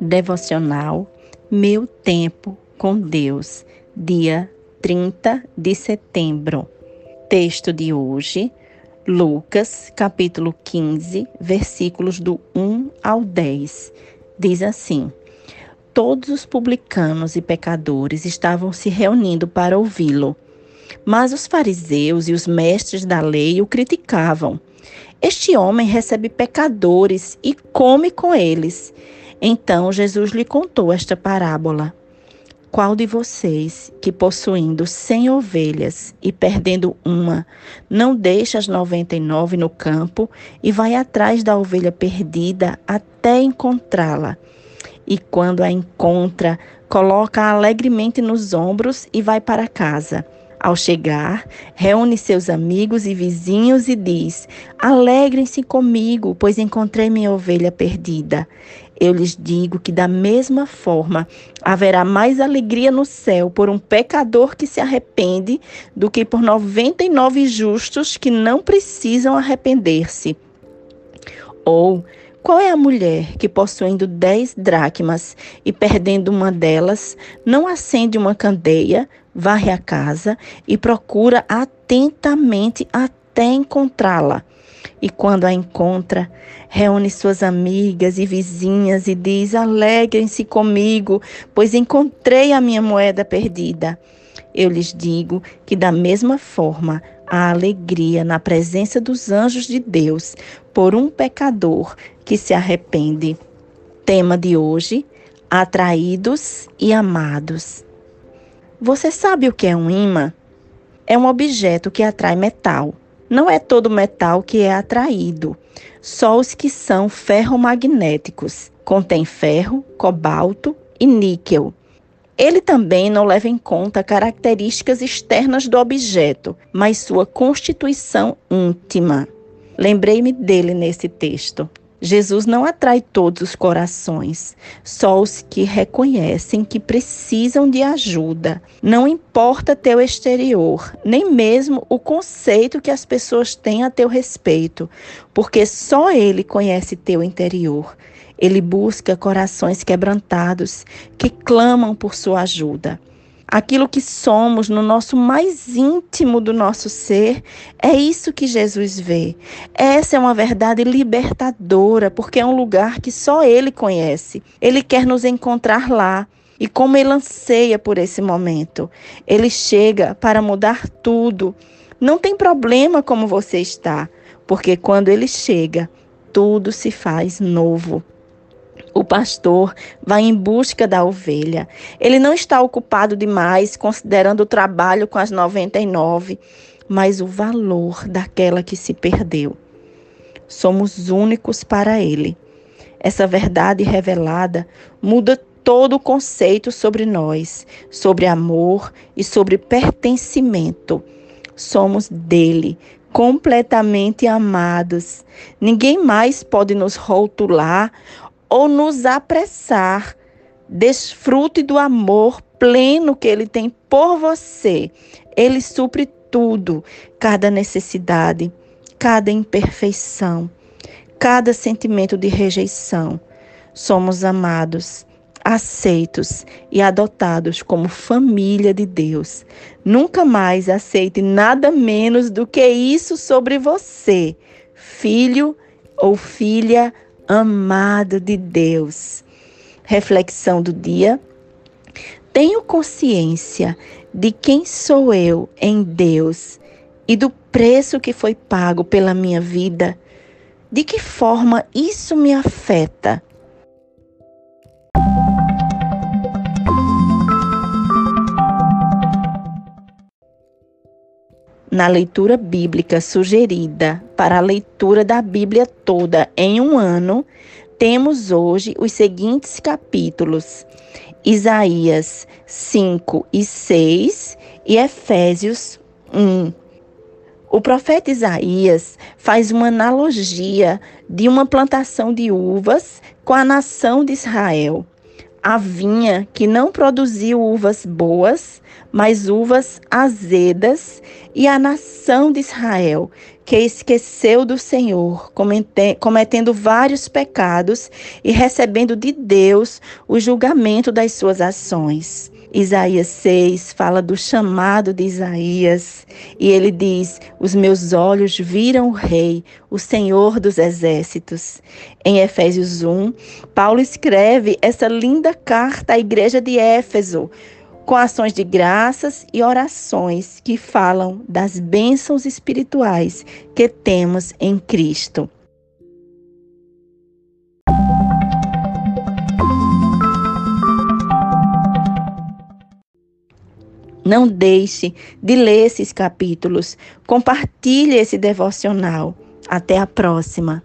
Devocional Meu Tempo com Deus, dia 30 de setembro. Texto de hoje, Lucas, capítulo 15, versículos do 1 ao 10. Diz assim: Todos os publicanos e pecadores estavam se reunindo para ouvi-lo. Mas os fariseus e os mestres da lei o criticavam. Este homem recebe pecadores e come com eles. Então Jesus lhe contou esta parábola. Qual de vocês, que possuindo cem ovelhas e perdendo uma, não deixa as noventa e nove no campo e vai atrás da ovelha perdida até encontrá-la? E quando a encontra, coloca-a alegremente nos ombros e vai para casa. Ao chegar, reúne seus amigos e vizinhos e diz: Alegrem-se comigo, pois encontrei minha ovelha perdida. Eu lhes digo que, da mesma forma, haverá mais alegria no céu por um pecador que se arrepende do que por 99 justos que não precisam arrepender-se. Ou, qual é a mulher que, possuindo dez dracmas e perdendo uma delas, não acende uma candeia, varre a casa e procura atentamente até encontrá-la? E quando a encontra, reúne suas amigas e vizinhas e diz: Alegrem-se comigo, pois encontrei a minha moeda perdida. Eu lhes digo que, da mesma forma, há alegria na presença dos anjos de Deus por um pecador que se arrepende. Tema de hoje: atraídos e amados. Você sabe o que é um imã? É um objeto que atrai metal. Não é todo metal que é atraído, só os que são ferromagnéticos. Contém ferro, cobalto e níquel. Ele também não leva em conta características externas do objeto, mas sua constituição íntima. Lembrei-me dele nesse texto. Jesus não atrai todos os corações, só os que reconhecem que precisam de ajuda. Não importa teu exterior, nem mesmo o conceito que as pessoas têm a teu respeito, porque só Ele conhece teu interior. Ele busca corações quebrantados que clamam por sua ajuda aquilo que somos no nosso mais íntimo do nosso ser, é isso que Jesus vê. Essa é uma verdade libertadora, porque é um lugar que só Ele conhece. Ele quer nos encontrar lá. E como Ele anseia por esse momento, Ele chega para mudar tudo. Não tem problema como você está, porque quando Ele chega, tudo se faz novo. O pastor vai em busca da ovelha. Ele não está ocupado demais considerando o trabalho com as 99, mas o valor daquela que se perdeu. Somos únicos para ele. Essa verdade revelada muda todo o conceito sobre nós, sobre amor e sobre pertencimento. Somos dele, completamente amados. Ninguém mais pode nos rotular ou nos apressar. Desfrute do amor pleno que Ele tem por você. Ele supre tudo, cada necessidade, cada imperfeição, cada sentimento de rejeição. Somos amados, aceitos e adotados como família de Deus. Nunca mais aceite nada menos do que isso sobre você, filho ou filha amado de Deus. Reflexão do dia. Tenho consciência de quem sou eu em Deus e do preço que foi pago pela minha vida. De que forma isso me afeta? Na leitura bíblica sugerida para a leitura da Bíblia toda em um ano, temos hoje os seguintes capítulos: Isaías 5 e 6 e Efésios 1. O profeta Isaías faz uma analogia de uma plantação de uvas com a nação de Israel. A vinha que não produziu uvas boas, mas uvas azedas, e a nação de Israel, que esqueceu do Senhor, cometendo vários pecados e recebendo de Deus o julgamento das suas ações. Isaías 6 fala do chamado de Isaías e ele diz: Os meus olhos viram o Rei, o Senhor dos Exércitos. Em Efésios 1, Paulo escreve essa linda carta à igreja de Éfeso, com ações de graças e orações que falam das bênçãos espirituais que temos em Cristo. Não deixe de ler esses capítulos. Compartilhe esse devocional. Até a próxima.